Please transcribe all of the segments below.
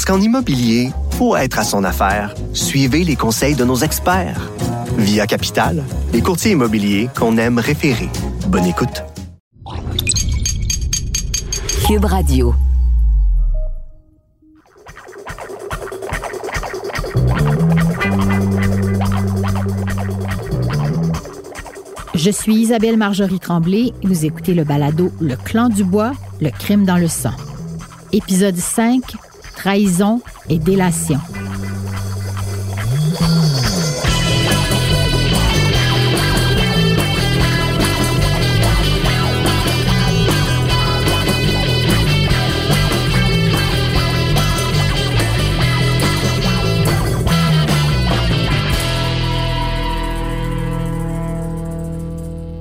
Parce qu'en immobilier, pour être à son affaire, suivez les conseils de nos experts. Via Capital, les courtiers immobiliers qu'on aime référer. Bonne écoute. Cube Radio. Je suis Isabelle Marjorie Tremblay et vous écoutez le balado Le clan du bois, le crime dans le sang. Épisode 5 Trahison et délation.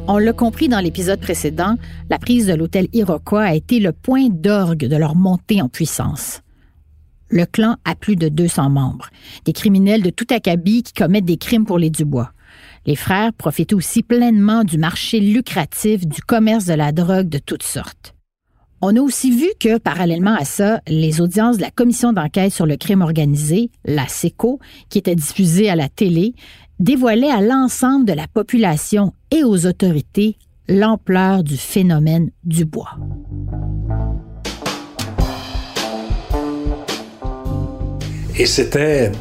On l'a compris dans l'épisode précédent, la prise de l'hôtel Iroquois a été le point d'orgue de leur montée en puissance. Le clan a plus de 200 membres, des criminels de tout acabit qui commettent des crimes pour les Dubois. Les frères profitent aussi pleinement du marché lucratif du commerce de la drogue de toutes sortes. On a aussi vu que, parallèlement à ça, les audiences de la commission d'enquête sur le crime organisé, la SECO, qui était diffusée à la télé, dévoilait à l'ensemble de la population et aux autorités l'ampleur du phénomène du bois. Et c'était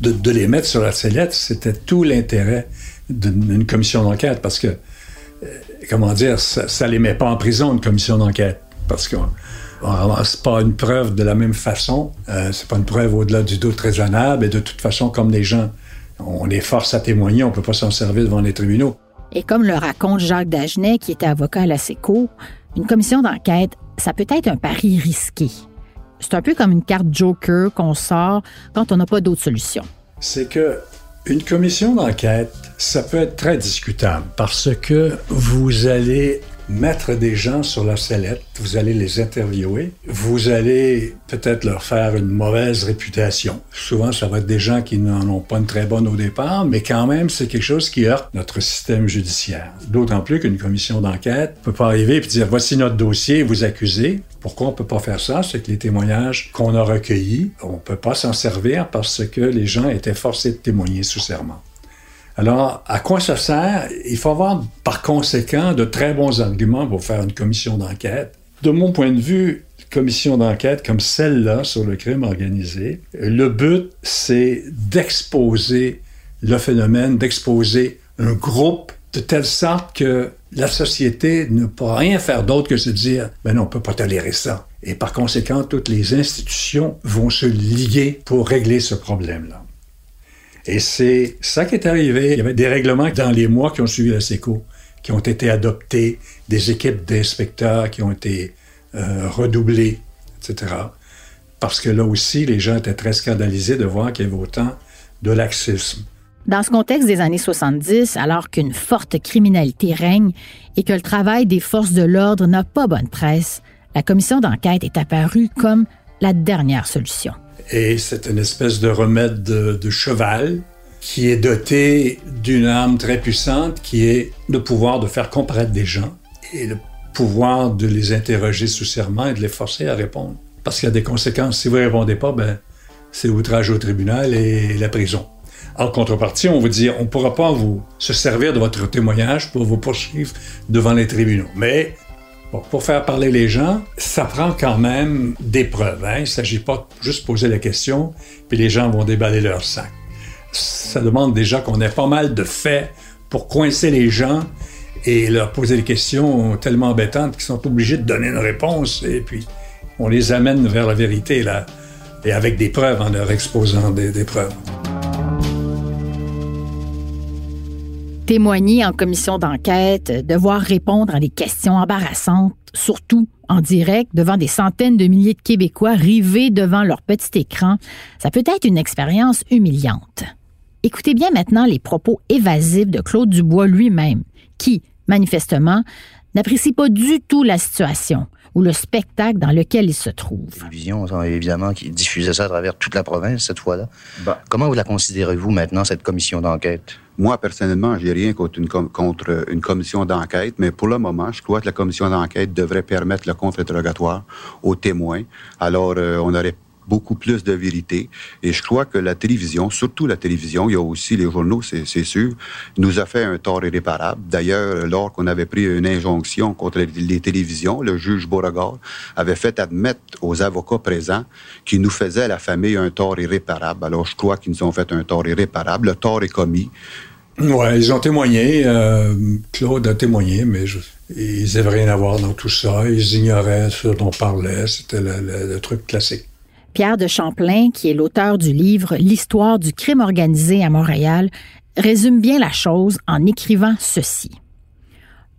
de, les mettre sur la sellette, c'était tout l'intérêt d'une commission d'enquête parce que, euh, comment dire, ça ne les met pas en prison, une commission d'enquête. Parce qu'on ne ramasse pas une preuve de la même façon. Euh, c'est pas une preuve au-delà du doute raisonnable. Et de toute façon, comme les gens on les force à témoigner, on peut pas s'en servir devant les tribunaux. Et comme le raconte Jacques Dagenet, qui était avocat à la SECO, une commission d'enquête, ça peut être un pari risqué. C'est un peu comme une carte joker qu'on sort quand on n'a pas d'autre solution. C'est que une commission d'enquête, ça peut être très discutable parce que vous allez mettre des gens sur la sellette, vous allez les interviewer, vous allez peut-être leur faire une mauvaise réputation. Souvent, ça va être des gens qui n'en ont pas une très bonne au départ, mais quand même, c'est quelque chose qui heurte notre système judiciaire. D'autant plus qu'une commission d'enquête peut pas arriver et dire voici notre dossier, vous accusez. Pourquoi on peut pas faire ça? C'est que les témoignages qu'on a recueillis, on peut pas s'en servir parce que les gens étaient forcés de témoigner sous serment. Alors, à quoi ça sert? Il faut avoir, par conséquent, de très bons arguments pour faire une commission d'enquête. De mon point de vue, commission d'enquête comme celle-là sur le crime organisé, le but, c'est d'exposer le phénomène, d'exposer un groupe de telle sorte que la société ne pourra rien faire d'autre que se dire, ben non, on peut pas tolérer ça. Et par conséquent, toutes les institutions vont se lier pour régler ce problème-là. Et c'est ça qui est arrivé. Il y avait des règlements dans les mois qui ont suivi la SECO qui ont été adoptés, des équipes d'inspecteurs qui ont été euh, redoublées, etc. Parce que là aussi, les gens étaient très scandalisés de voir qu'il y avait autant de laxisme. Dans ce contexte des années 70, alors qu'une forte criminalité règne et que le travail des forces de l'ordre n'a pas bonne presse, la commission d'enquête est apparue comme la dernière solution. Et c'est une espèce de remède de, cheval qui est doté d'une arme très puissante qui est le pouvoir de faire comparaître des gens et le pouvoir de les interroger sous serment et de les forcer à répondre. Parce qu'il y a des conséquences. Si vous ne répondez pas, ben, c'est outrage au tribunal et la prison. En contrepartie, on vous dit, on ne pourra pas vous se servir de votre témoignage pour vous poursuivre devant les tribunaux. Mais pour faire parler les gens, ça prend quand même des preuves. Hein? Il ne s'agit pas juste poser la question, puis les gens vont déballer leur sac. Ça demande déjà qu'on ait pas mal de faits pour coincer les gens et leur poser des questions tellement embêtantes qu'ils sont obligés de donner une réponse. Et puis, on les amène vers la vérité, là, et avec des preuves, en leur exposant des preuves. Témoigner en commission d'enquête, devoir répondre à des questions embarrassantes, surtout en direct devant des centaines de milliers de Québécois rivés devant leur petit écran, ça peut être une expérience humiliante. Écoutez bien maintenant les propos évasifs de Claude Dubois lui-même, qui, manifestement, n'apprécie pas du tout la situation ou le spectacle dans lequel il se trouve. La télévision, évidemment, qui diffusait ça à travers toute la province cette fois-là. Ben, Comment vous la considérez-vous maintenant, cette commission d'enquête? moi, personnellement, j'ai rien contre une, com- contre une commission d'enquête, mais pour le moment, je crois que la commission d'enquête devrait permettre le contre-interrogatoire aux témoins. Alors, euh, on aurait beaucoup plus de vérité. Et je crois que la télévision, surtout la télévision, il y a aussi les journaux, c'est sûr, nous a fait un tort irréparable. D'ailleurs, lors qu'on avait pris une injonction contre les, télévisions, le juge Beauregard avait fait admettre aux avocats présents qu'ils nous faisaient, la famille, un tort irréparable. Alors, je crois qu'ils nous ont fait un tort irréparable. Le tort est commis. Ouais, ils ont témoigné. euh, Claude a témoigné, mais ils n'avaient rien à voir dans tout ça. Ils ignoraient ce dont on parlait. C'était le truc classique. Pierre de Champlain, qui est l'auteur du livre L'histoire du crime organisé à Montréal, résume bien la chose en écrivant ceci.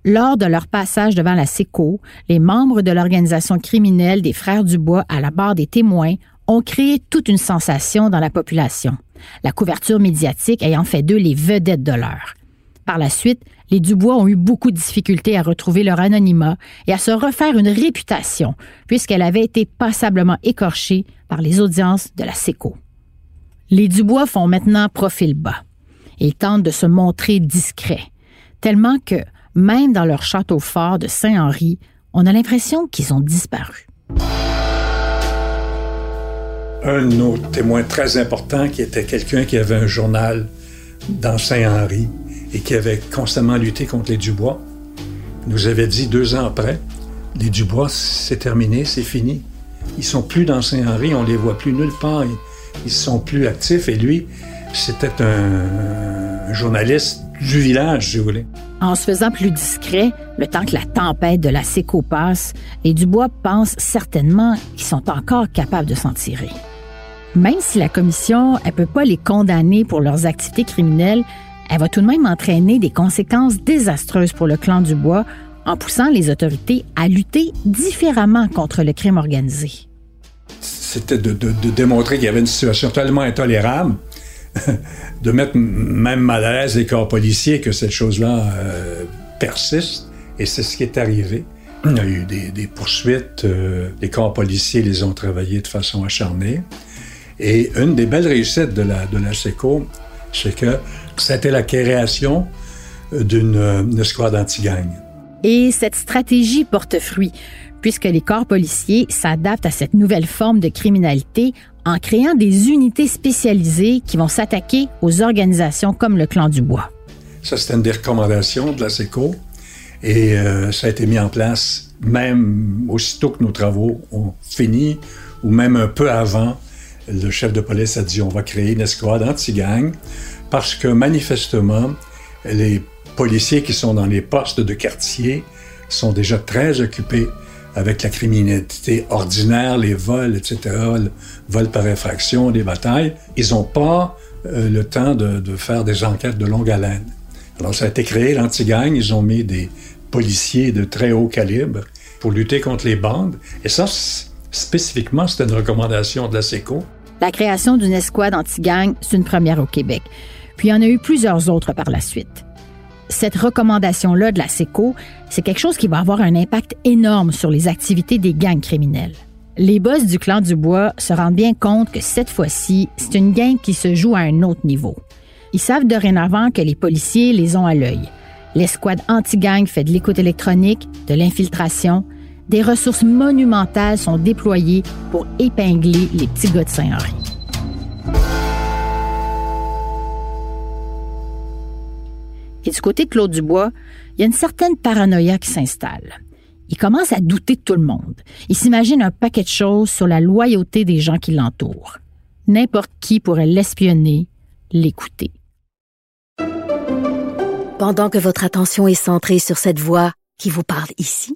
Lors de leur passage devant la SECO, les membres de l'organisation criminelle des Frères Dubois à la barre des témoins ont créé toute une sensation dans la population, la couverture médiatique ayant fait d'eux les vedettes de l'heure. Par la suite, les Dubois ont eu beaucoup de difficultés à retrouver leur anonymat et à se refaire une réputation, puisqu'elle avait été passablement écorchée par les audiences de la SECO. Les Dubois font maintenant profil bas. Ils tentent de se montrer discrets, tellement que, même dans leur château fort de Saint-Henri, on a l'impression qu'ils ont disparu. Un de nos témoins très importants, qui était quelqu'un qui avait un journal dans Saint-Henri et qui avait constamment lutté contre les Dubois, nous avait dit deux ans après, les Dubois, c'est terminé, c'est fini. Ils sont plus dans Saint-Henri, on les voit plus nulle part, ils, sont plus actifs. Et lui, c'était un, un journaliste du village, si vous voulez. En se faisant plus discret, le temps que la tempête de la SECO passe, les Dubois pensent certainement qu'ils sont encore capables de s'en tirer. Même si la commission ne peut pas les condamner pour leurs activités criminelles, elle va tout de même entraîner des conséquences désastreuses pour le clan Dubois en poussant les autorités à lutter différemment contre le crime organisé. C'était de, démontrer qu'il y avait une situation tellement intolérable, de mettre même mal à l'aise les corps policiers que cette chose-là euh, persiste. Et c'est ce qui est arrivé. Il y a eu des, poursuites, euh, les corps policiers les ont travaillés de façon acharnée. Et une des belles réussites de la SECO, c'est que c'était la création d'une euh, escouade anti-gang. Et cette stratégie porte fruit, puisque les corps policiers s'adaptent à cette nouvelle forme de criminalité en créant des unités spécialisées qui vont s'attaquer aux organisations comme le clan du bois. Ça, c'était une des recommandations de la SECO. Et euh, ça a été mis en place même aussitôt que nos travaux ont fini, ou même un peu avant. Le chef de police a dit on va créer une escouade anti-gang parce que manifestement, les policiers qui sont dans les postes de quartier sont déjà très occupés avec la criminalité ordinaire, les vols, etc., le vol par infraction, les batailles. Ils n'ont pas euh, le temps de, de faire des enquêtes de longue haleine. Alors, ça a été créé, l'anti-gang. Ils ont mis des policiers de très haut calibre pour lutter contre les bandes. Et ça, spécifiquement, c'était une recommandation de la SECO. La création d'une escouade anti-gang, c'est une première au Québec. Puis il y en a eu plusieurs autres par la suite. Cette recommandation-là de la SECO, c'est quelque chose qui va avoir un impact énorme sur les activités des gangs criminels. Les boss du clan du Bois se rendent bien compte que cette fois-ci, c'est une gang qui se joue à un autre niveau. Ils savent dorénavant que les policiers les ont à l'œil. L'escouade anti-gang fait de l'écoute électronique, de l'infiltration. Des ressources monumentales sont déployées pour épingler les petits gars de Saint-Henri. Et du côté de Claude Dubois, il y a une certaine paranoïa qui s'installe. Il commence à douter de tout le monde. Il s'imagine un paquet de choses sur la loyauté des gens qui l'entourent. N'importe qui pourrait l'espionner, l'écouter. Pendant que votre attention est centrée sur cette voix qui vous parle ici,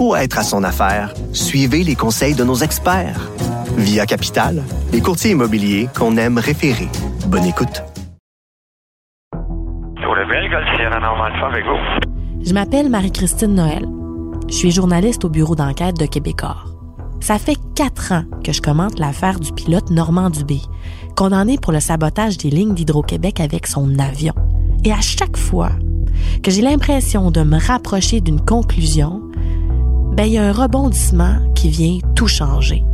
pour être à son affaire, suivez les conseils de nos experts. Via Capital, les courtiers immobiliers qu'on aime référer. Bonne écoute. Je m'appelle Marie-Christine Noël. Je suis journaliste au bureau d'enquête de Québecor. Ça fait quatre ans que je commente l'affaire du pilote Normand Dubé, condamné pour le sabotage des lignes d'Hydro-Québec avec son avion. Et à chaque fois que j'ai l'impression de me rapprocher d'une conclusion, ben il y a un rebondissement qui vient tout changer.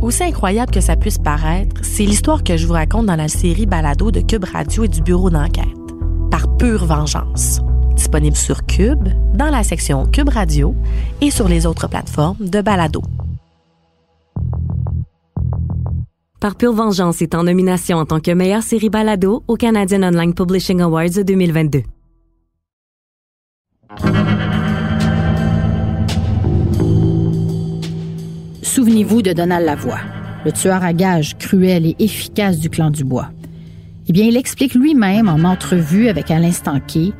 Aussi incroyable que ça puisse paraître, c'est l'histoire que je vous raconte dans la série Balado de Cube Radio et du bureau d'enquête, par pure vengeance. Disponible sur Cube, dans la section Cube Radio et sur les autres plateformes de Balado. Par pure vengeance est en nomination en tant que meilleure série Balado au Canadian Online Publishing Awards 2022. Souvenez-vous de Donald Lavoie, le tueur à gages cruel et efficace du clan du Bois. Eh bien, il explique lui-même en entrevue avec Alain Stanquet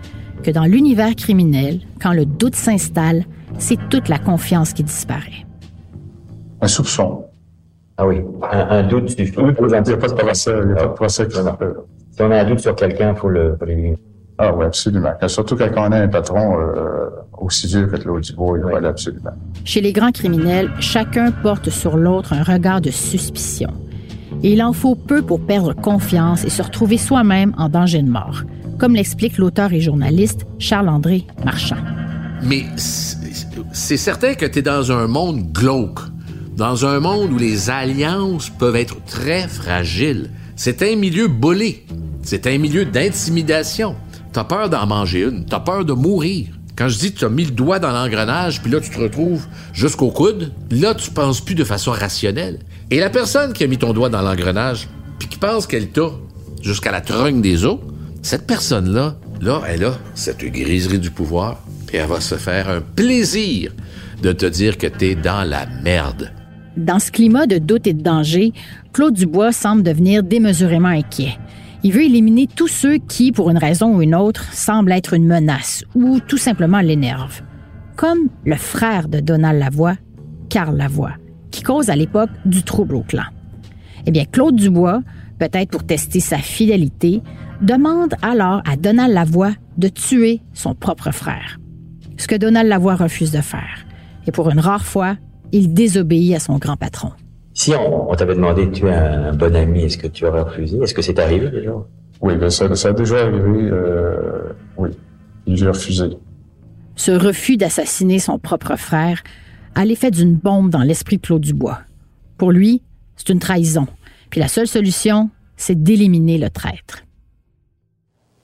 que dans l'univers criminel, quand le doute s'installe, c'est toute la confiance qui disparaît. Un soupçon. Ah oui, un, un doute suffit. Il n'y a pas de procès, il n'y a pas de procès qui s'appelle. Si on a un doute sur quelqu'un, il faut le, faut l'éliminer. Ah oui, absolument. Surtout quand on a un patron euh, aussi vieux que Claude Dubois, il fallait absolument. Chez les grands criminels, chacun porte sur l'autre un regard de suspicion. Et il en faut peu pour perdre confiance et se retrouver soi-même en danger de mort, comme l'explique l'auteur et journaliste Charles-André Marchand. Mais c'est certain que tu es dans un monde glauque, dans un monde où les alliances peuvent être très fragiles. C'est un milieu bolé, c'est un milieu d'intimidation. T'as peur d'en manger une, t'as peur de mourir. Quand je dis que tu as mis le doigt dans l'engrenage, puis là tu te retrouves jusqu'au coude, là tu penses plus de façon rationnelle. Et la personne qui a mis ton doigt dans l'engrenage, puis qui pense qu'elle t'a jusqu'à la trogne des os, cette personne-là, là, elle a cette griserie du pouvoir, puis elle va se faire un plaisir de te dire que t'es dans la merde. Dans ce climat de doute et de danger, Claude Dubois semble devenir démesurément inquiet. Il veut éliminer tous ceux qui, pour une raison ou une autre, semblent être une menace ou tout simplement l'énervent. Comme le frère de Donald Lavoie, Carl Lavoie, qui cause à l'époque du trouble au clan. Eh bien, Claude Dubois, peut-être pour tester sa fidélité, demande alors à Donald Lavoie de tuer son propre frère. Ce que Donald Lavoie refuse de faire. Et pour une rare fois, il désobéit à son grand patron. Si on, on t'avait demandé de tuer un, bon ami, est-ce que tu aurais refusé? Est-ce que c'est arrivé déjà? Oui, ben ça, ça a déjà arrivé. Euh, oui, j'ai refusé. Ce refus d'assassiner son propre frère a l'effet d'une bombe dans l'esprit de Claude Dubois. Pour lui, c'est une trahison. Puis la seule solution, c'est d'éliminer le traître.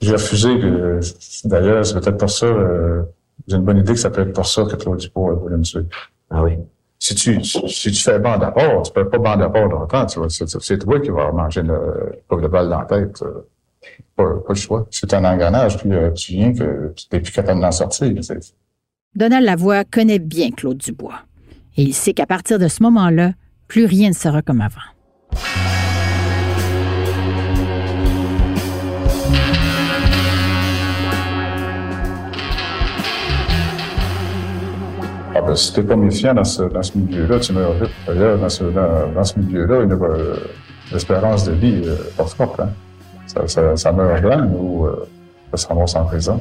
J'ai refusé. euh, D'ailleurs, c'est peut-être pour ça. euh, J'ai une bonne idée que ça peut être pour ça que Claude Dubois voulait me tuer. Ah oui? Si tu, si tu fais bande à part, tu peux pas bande à part longtemps. Tu c'est, toi qui vas manger le de balle dans la tête. euh, Pas, le choix. C'est un engrenage, puis euh, tu viens que tu n'es plus capable d'en sortir. Donald Lavoie connaît bien Claude Dubois. Et il sait qu'à partir de ce moment-là, plus rien ne sera comme avant. Ah ben, si t'es pas méfiant dans ce, dans ce milieu-là, tu meurs vite. D'ailleurs, dans ce, dans, dans ce milieu-là, il euh, l'espérance de vie euh, forte. Hein. Ça, ça, meurt blanc ou euh, ça se ramasse en prison.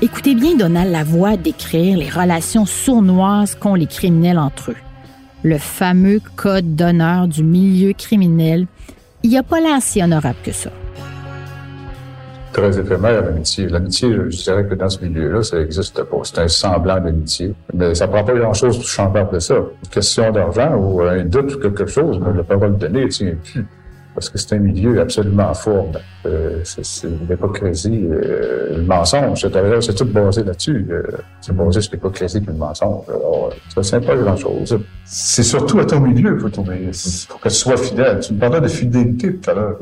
Écoutez bien Donald Lavoie décrire les relations sournoises qu'ont les criminels entre eux. Le fameux code d'honneur du milieu criminel. Il n'y a pas l'air si honorable que ça. Très éphémère, l'amitié. L'amitié, je dirais que dans ce milieu-là, ça n'existe pas. C'est un semblant d'amitié. Mais ça prend pas grand-chose pour changer après ça. Une question d'argent ou un doute ou quelque chose, mais la parole donnée tient plus. Parce que c'est un milieu absolument fort. Euh, c'est, c'est l'hypocrisie, euh, le mensonge. C'est, tout basé là-dessus. Euh, c'est basé sur l'hypocrisie et le mensonge. Alors, ça ne tient pas grand-chose. C'est surtout à ton milieu faut. Faut que tu sois fidèle. Tu me parlais de fidélité tout à l'heure.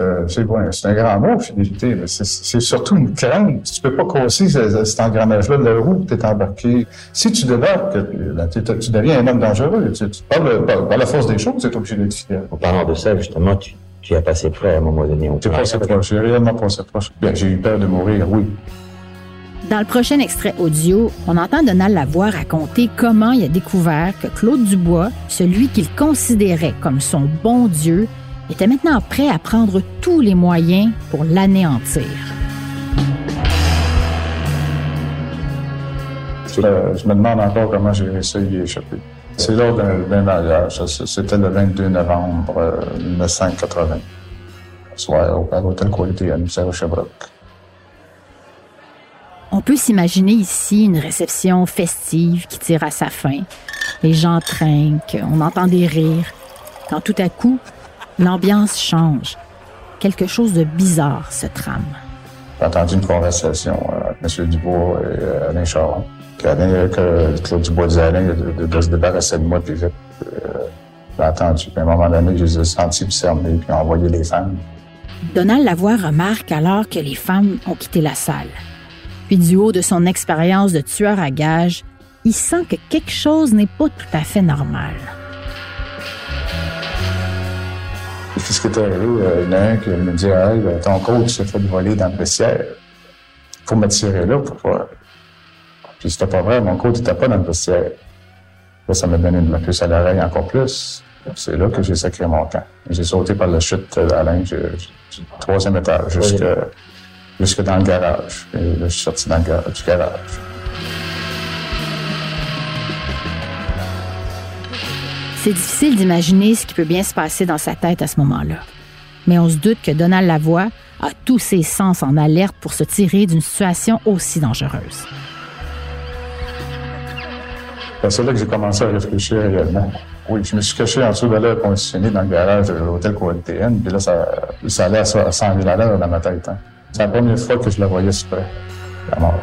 Euh, c'est bon, c'est un grand mot, fidélité, mais c'est- c'est surtout une crainte. Tu peux pas casser ce- cet engrenage-là de la roue, tu es embarqué. Si tu débarques, ben, tu deviens un homme dangereux. Tu, tu parles par, par la force des choses, tu es obligé d'être fidèle. En parlant de ça, justement, tu, tu as passé près à un moment donné. On J'ai passé proche, j'ai réellement passé proche. Bien, j'ai eu peur de mourir, oui. Dans le prochain extrait audio, on entend Donald Lavoie raconter comment il a découvert que Claude Dubois, celui qu'il considérait comme son bon Dieu, était maintenant prêt à prendre tous les moyens pour l'anéantir. Euh, je me demande encore comment j'ai réussi à y échapper. C'est lors d'un mariage. C'était le 22 novembre euh, 1980. Soir au à l'hôtel Qualité à Sherbrooke. On peut s'imaginer ici une réception festive qui tire à sa fin. Les gens trinquent, on entend des rires. Quand tout à coup, l'ambiance change. Quelque chose de bizarre se trame. J'ai entendu une conversation euh, avec M. Dubois et euh, Alain Charon. Qu'Alain, que Claude Dubois disait à Alain de, de- de se débarrasser de moi plus vite. Euh, j'ai entendu. Puis à un moment donné, je les ai sentis observer puis envoyer les femmes. Donald Lavoie remarque alors que les femmes ont quitté la salle. Puis du haut de son expérience de tueur à gages, il sent que quelque chose n'est pas tout à fait normal. Et puis ce qui est arrivé, euh, il y en a un qui me dit Hey, ben, ton coach s'est fait voler dans le vestiaire. Faut me tirer là pour voir. Puis c'était pas vrai, mon coach n'était pas dans le vestiaire. Là, ça m'a donné de la puce à l'oreille encore plus. C'est là que j'ai sacré mon camp. J'ai sauté par la chute d'Alain, j'ai- j'ai- du troisième étage, jusque, jusque dans le garage. Et là, je suis sorti dans le ga- du garage. C'est difficile d'imaginer ce qui peut bien se passer dans sa tête à ce moment-là. Mais on se doute que Donald Lavoie a tous ses sens en alerte pour se tirer d'une situation aussi dangereuse. C'est là que j'ai commencé à réfléchir réellement. Oui, je me suis caché en dessous de l'air conditionné dans le garage de l'hôtel QLTN, puis là, ça, ça allait à 100 000 à l'heure dans ma tête. hein. C'est la première fois que je la voyais près. La mort.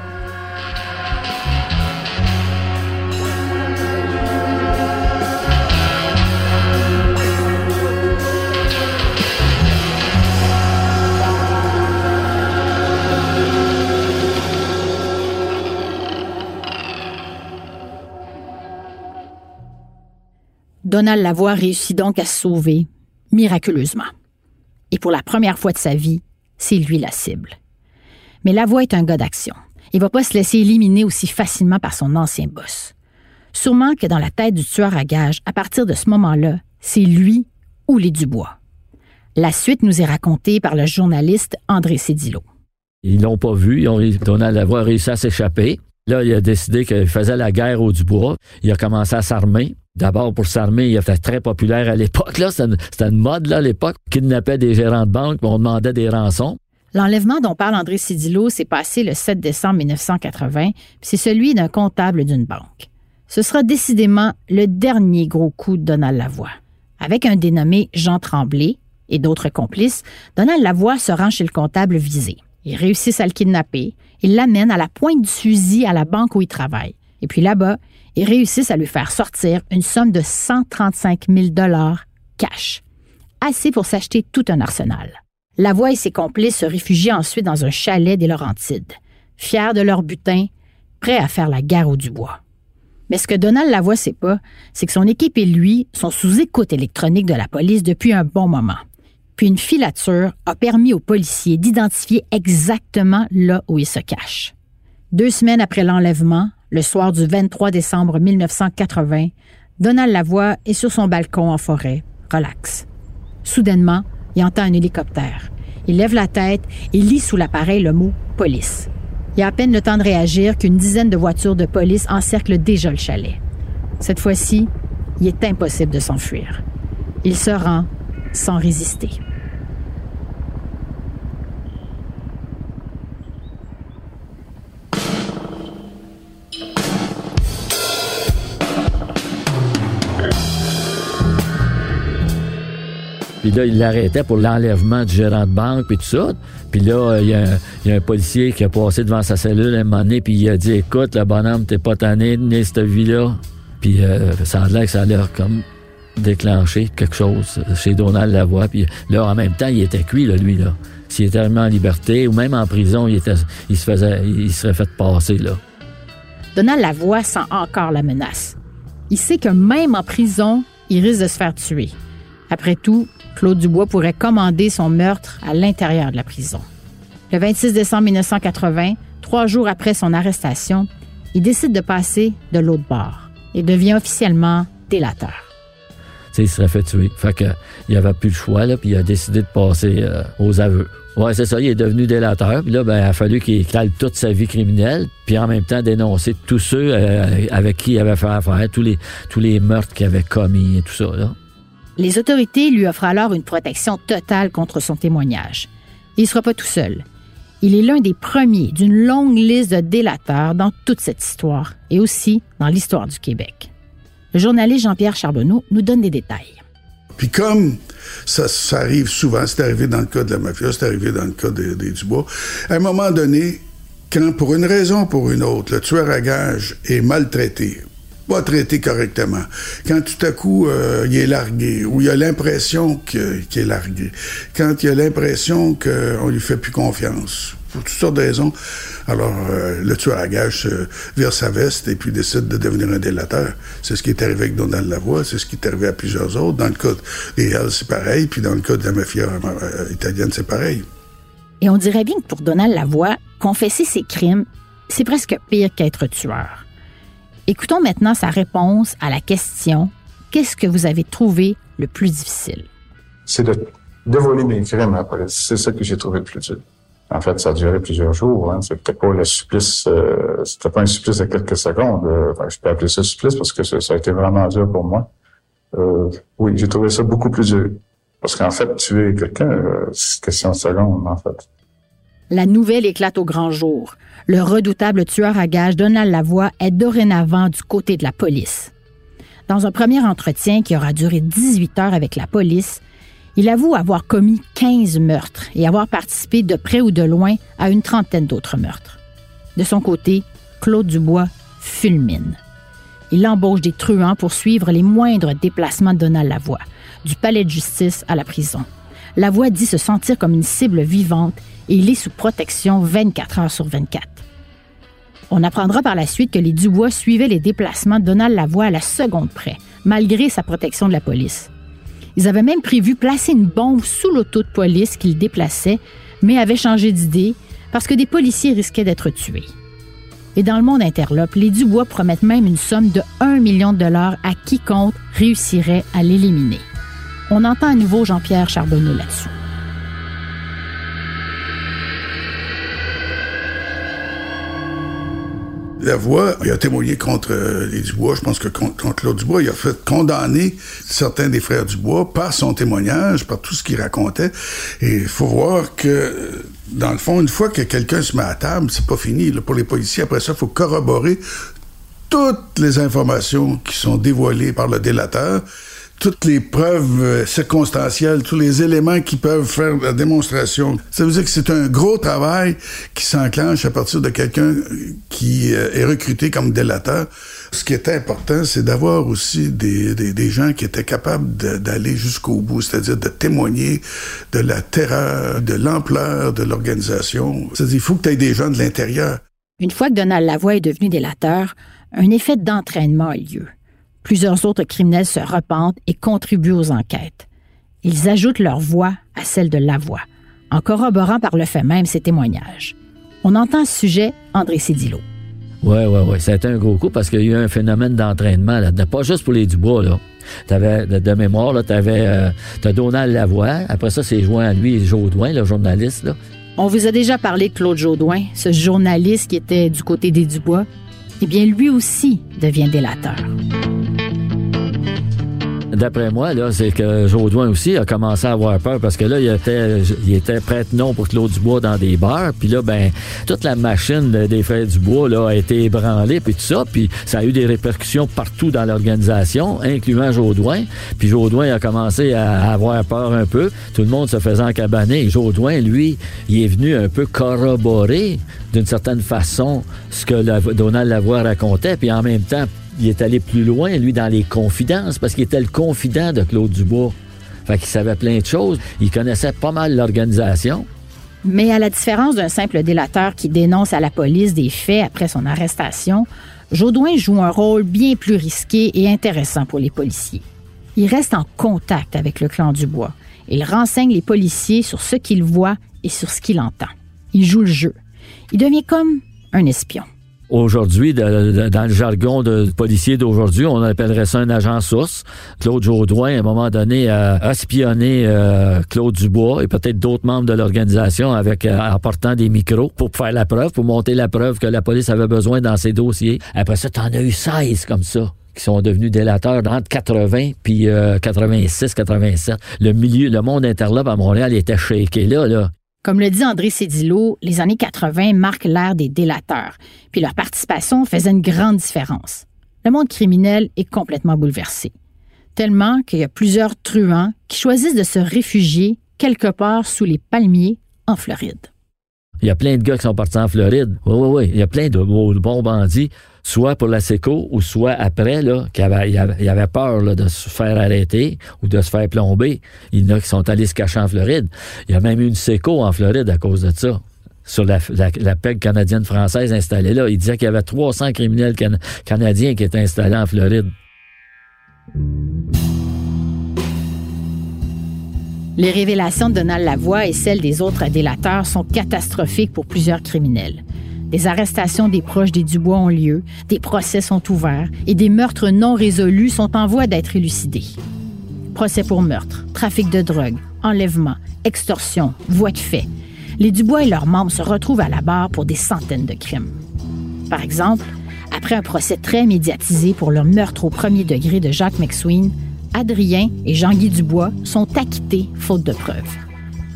Donald Lavoie réussit donc à se sauver, miraculeusement. Et pour la première fois de sa vie, c'est lui la cible. Mais Lavoie est un gars d'action. Il va pas se laisser éliminer aussi facilement par son ancien boss. Sûrement que dans la tête du tueur à gages, à partir de ce moment-là, c'est lui ou les Dubois. La suite nous est racontée par le journaliste André Cédillo. Ils l'ont pas vu. Donald Lavoie a réussi à s'échapper. Là, il a décidé qu'il faisait la guerre au Dubois. Il a commencé à s'armer. D'abord, pour s'armer, il était très populaire à l'époque. Là, C'était une, mode là, à l'époque. On kidnappait des gérants de banque, on demandait des rançons. L'enlèvement dont parle André Cédillo s'est passé le 7 décembre 1980, puis c'est celui d'un comptable d'une banque. Ce sera décidément le dernier gros coup de Donald Lavoie. Avec un dénommé Jean Tremblay et d'autres complices, Donald Lavoie se rend chez le comptable visé. Ils réussissent à le kidnapper. Ils l'amènent à la pointe du fusil à la banque où il travaille. Et puis là-bas, ils réussissent à lui faire sortir une somme de 135 000 dollars cash. Assez pour s'acheter tout un arsenal. Lavoie et ses complices se réfugient ensuite dans un chalet des Laurentides, fiers de leur butin, prêts à faire la guerre au Dubois. Mais ce que Donald Lavoie sait pas, c'est que son équipe et lui sont sous écoute électronique de la police depuis un bon moment. Puis une filature a permis aux policiers d'identifier exactement là où il se cache. Deux semaines après l'enlèvement, le soir du 23 décembre 1980, Donald Lavoie est sur son balcon en forêt, relax. Soudainement, il entend un hélicoptère. Il lève la tête et lit sous l'appareil le mot police. Il a à peine le temps de réagir qu'une dizaine de voitures de police encerclent déjà le chalet. Cette fois-ci, il est impossible de s'enfuir. Il se rend sans résister. Puis là, il l'arrêtait pour l'enlèvement du gérant de banque, puis tout ça. Puis là, il y, a y a un policier qui a passé devant sa cellule à un moment donné, puis il a dit Écoute, le bonhomme, t'es pas tanné de cette vie-là. Puis euh, ça a l'air que ça a l'air comme déclenché quelque chose chez Donald Lavoie. Puis là, en même temps, il était cuit, là, lui, là. S'il était remis en liberté ou même en prison, il, il, se faisait, il serait fait passer, là. Donald Lavoie sent encore la menace. Il sait que même en prison, il risque de se faire tuer. Après tout, Claude Dubois pourrait commander son meurtre à l'intérieur de la prison. Le 26 décembre 1980, trois jours après son arrestation, il décide de passer de l'autre bord et devient officiellement délateur. il serait fait tuer. Fait que, il avait plus le choix, là, puis il a décidé de passer euh, aux aveux. Ouais, c'est ça, il est devenu délateur. Puis là, ben, il a fallu qu'il éclate toute sa vie criminelle, puis en même temps dénoncer tous ceux euh, avec qui il avait fait affaire, tous les, tous les meurtres qu'il avait commis et tout ça. Là. Les autorités lui offrent alors une protection totale contre son témoignage. il ne sera pas tout seul. Il est l'un des premiers d'une longue liste de délateurs dans toute cette histoire et aussi dans l'histoire du Québec. Le journaliste Jean-Pierre Charbonneau nous donne des détails. Puis comme ça, arrive souvent, c'est arrivé dans le cas de la mafia, c'est arrivé dans le cas des, des Dubois, à un moment donné, quand pour une raison ou pour une autre, le tueur à gage est maltraité, pas traité correctement, quand tout à coup euh, il est largué, ou il a l'impression qu'il est largué, quand il a l'impression qu'on lui fait plus confiance, pour toutes sortes de raisons, alors euh, le tueur à gage vire sa veste et puis décide de devenir un délateur. C'est ce qui est arrivé avec Donald Lavoie, c'est ce qui est arrivé à plusieurs autres. Dans le cas des Hells, c'est pareil, puis dans le cas de la mafia euh, italienne, c'est pareil. Et on dirait bien que pour Donald Lavoie, confesser ses crimes, c'est presque pire qu'être tueur. Écoutons maintenant sa réponse à la question Qu'est-ce que vous avez trouvé le plus difficile? C'est de dévoiler mes crimes après. C'est ça que j'ai trouvé le plus dur. En fait, ça a duré plusieurs jours. Hein. C'était pas le supplice, euh, c'était pas un supplice de quelques secondes. Euh, je peux appeler ça supplice parce que ça, a été vraiment dur pour moi. Euh, oui, j'ai trouvé ça beaucoup plus dur. Parce qu'en fait, tuer quelqu'un, euh, c'est question de secondes, en fait. La nouvelle éclate au grand jour. Le redoutable tueur à gages Donald Lavoie est dorénavant du côté de la police. Dans un premier entretien qui aura duré 18 heures avec la police, il avoue avoir commis 15 meurtres et avoir participé de près ou de loin à une trentaine d'autres meurtres. De son côté, Claude Dubois fulmine. Il embauche des truands pour suivre les moindres déplacements de Donald Lavoie, du palais de justice à la prison. Lavoie dit se sentir comme une cible vivante et il est sous protection 24 heures sur 24. On apprendra par la suite que les Dubois suivaient les déplacements de Donald Lavoie à la seconde près, malgré sa protection de la police. Ils avaient même prévu placer une bombe sous l'auto de police qu'ils déplaçaient, mais avaient changé d'idée parce que des policiers risquaient d'être tués. Et dans le monde interlope, les Dubois promettent même une somme de 1 million de dollars à quiconque réussirait à l'éliminer. On entend à nouveau Jean-Pierre Charbonneau là-dessus. La voix, il a témoigné contre euh, les Dubois. Je pense que contre, Claude Dubois, il a fait condamner certains des frères Dubois par son témoignage, par tout ce qu'il racontait. Et il faut voir que, dans le fond, une fois que quelqu'un se met à table, c'est pas fini. Pour les policiers, après ça, il faut corroborer toutes les informations qui sont dévoilées par le délateur toutes les preuves euh, circonstancielles, tous les éléments qui peuvent faire la démonstration. Ça veut dire que c'est un gros travail qui s'enclenche à partir de quelqu'un qui euh, est recruté comme délateur. Ce qui était important, c'est d'avoir aussi des, des, gens qui étaient capables d'aller jusqu'au bout, c'est-à-dire de témoigner de la terreur, de l'ampleur de l'organisation. C'est-à-dire, il faut que tu aies des gens de l'intérieur. Une fois que Donald Lavoie est devenu délateur, un effet d'entraînement a lieu. Plusieurs autres criminels se repentent et contribuent aux enquêtes. Ils ajoutent leur voix à celle de la voix, en corroborant par le fait même ces témoignages. On entend ce sujet André Cédillo. Oui, oui, oui. Ça a été un gros coup parce qu'il y a eu un phénomène d'entraînement là-dedans. Pas juste pour les Dubois, là. T'avais, de, de mémoire, là, t'avais, euh, t'as Donald Lavoie. Après ça, c'est joint à lui Jaudoin, le journaliste, là. On vous a déjà parlé de Claude Jaudoin, ce journaliste qui était du côté des Dubois. Eh bien, lui aussi devient délateur. D'après moi, là, c'est que Jaudoin aussi a commencé à avoir peur parce que là, il était, il était prête-non pour Claude Dubois dans des bars. Puis là, ben, toute la machine des frères Dubois là, a été ébranlée, puis tout ça. Puis ça a eu des répercussions partout dans l'organisation, incluant Jaudoin. Puis Jaudoin a commencé à avoir peur un peu. Tout le monde se faisait encabaner. Jaudoin, lui, il est venu un peu corroborer d'une certaine façon ce que Donald Lavoie racontait. Puis en même temps, il est allé plus loin, lui, dans les confidences, parce qu'il était le confident de Claude Dubois. Fait qu'il savait plein de choses. Il connaissait pas mal l'organisation. Mais à la différence d'un simple délateur qui dénonce à la police des faits après son arrestation, Jaudoin joue un rôle bien plus risqué et intéressant pour les policiers. Il reste en contact avec le clan Dubois. Il renseigne les policiers sur ce qu'il voit et sur ce qu'il entend. Il joue le jeu. Il devient comme un espion. Aujourd'hui, dans le jargon de policier d'aujourd'hui, on appellerait ça un agent source. Claude Jaudoin, à un moment donné, a espionné euh, Claude Dubois et peut-être d'autres membres de l'organisation avec euh, en portant des micros pour faire la preuve, pour monter la preuve que la police avait besoin dans ses dossiers. Après ça, t'en as eu 16 comme ça qui sont devenus délateurs entre 80 puis 86, euh, 87. Le milieu, le monde interlope à Montréal était shaké là, là. Comme le dit André Cédillo, les années 80 marquent l'ère des délateurs, puis leur participation faisait une grande différence. Le monde criminel est complètement bouleversé. Tellement qu'il y a plusieurs truands qui choisissent de se réfugier quelque part sous les palmiers en Floride. Il y a plein de gars qui sont partis en Floride. Oui, oui, oui. Il y a plein de bons bandits, soit pour la SECO ou soit après, là, qui avaient, peur de se faire arrêter ou de se faire plomber. Il y en a qui sont allés se cacher en Floride. Il y a même eu une SECO en Floride à cause de ça sur la, la, PEG canadienne-française installée là. Il disait qu'il y avait 300 criminels canadiens qui étaient installés en Floride. Les révélations de Donald Lavoie et celles des autres délateurs sont catastrophiques pour plusieurs criminels. Des arrestations des proches des Dubois ont lieu, des procès sont ouverts et des meurtres non résolus sont en voie d'être élucidés. Procès pour meurtre, trafic de drogue, enlèvement, extorsion, voie de fait. Les Dubois et leurs membres se retrouvent à la barre pour des centaines de crimes. Par exemple, après un procès très médiatisé pour le meurtre au premier degré de Jacques McSween, Adrien et Jean-Guy Dubois sont acquittés faute de preuves.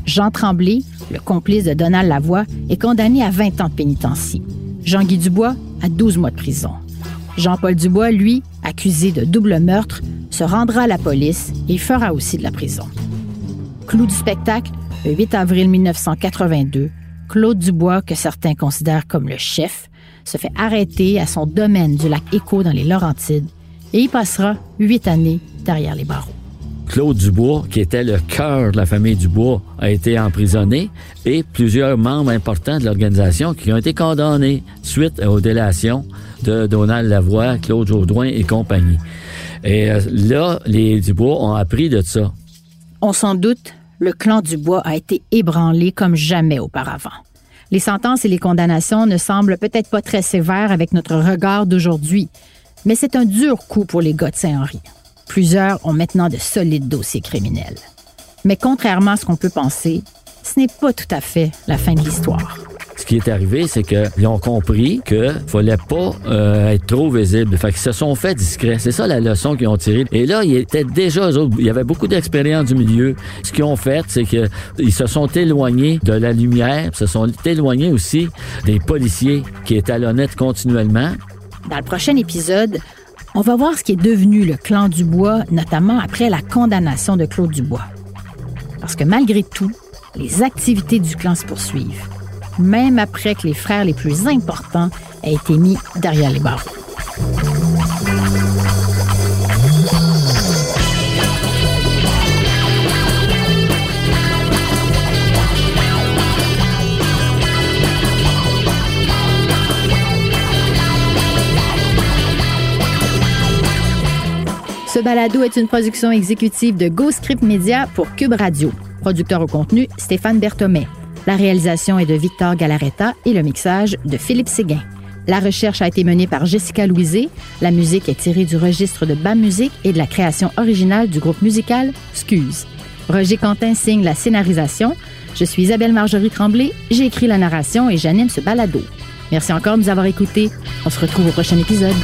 Jean Tremblay, le complice de Donald Lavoie, est condamné à 20 ans de pénitencier. Jean-Guy Dubois à 12 mois de prison. Jean-Paul Dubois, lui, accusé de double meurtre, se rendra à la police et fera aussi de la prison. Clou du spectacle, le 8 avril 1982, Claude Dubois, que certains considèrent comme le chef, se fait arrêter à son domaine du lac Écho dans les Laurentides et y passera huit années derrière les barreaux. Claude Dubois, qui était le cœur de la famille Dubois, a été emprisonné et plusieurs membres importants de l'organisation qui ont été condamnés suite aux délations de Donald Lavoie, Claude Jaudoin et compagnie. Et euh, là, les Dubois ont appris de ça. On s'en doute, le clan Dubois a été ébranlé comme jamais auparavant. Les sentences et les condamnations ne semblent peut-être pas très sévères avec notre regard d'aujourd'hui, mais c'est un dur coup pour les gars de Saint-Henri. Plusieurs ont maintenant de solides dossiers criminels. Mais contrairement à ce qu'on peut penser, ce n'est pas tout à fait la fin de l'histoire. Ce qui est arrivé, c'est qu'ils ont compris qu'il fallait pas euh, être trop visible. Fait qu'ils se sont fait discrets. C'est ça la leçon qu'ils ont tirée. Et là, ils étaient déjà, eux il y avait beaucoup d'expérience du milieu. Ce qu'ils ont fait, c'est qu'ils se sont éloignés de la lumière, se sont éloignés aussi des policiers qui étalonnaient continuellement. Dans le prochain épisode, on va voir ce qui est devenu le clan Dubois, notamment après la condamnation de Claude Dubois. Parce que malgré tout, les activités du clan se poursuivent, même après que les frères les plus importants aient été mis derrière les barreaux. Ce balado est une production exécutive de GoScript Media pour Cube Radio. Producteur au contenu, Stéphane Berthomé. La réalisation est de Victor Galaretta et le mixage de Philippe Séguin. La recherche a été menée par Jessica Louisé. La musique est tirée du registre de BAM Musique et de la création originale du groupe musical Scuse. Roger Quentin signe la scénarisation. Je suis Isabelle Marjorie Tremblay. J'ai écrit la narration et j'anime ce balado. Merci encore de nous avoir écoutés. On se retrouve au prochain épisode.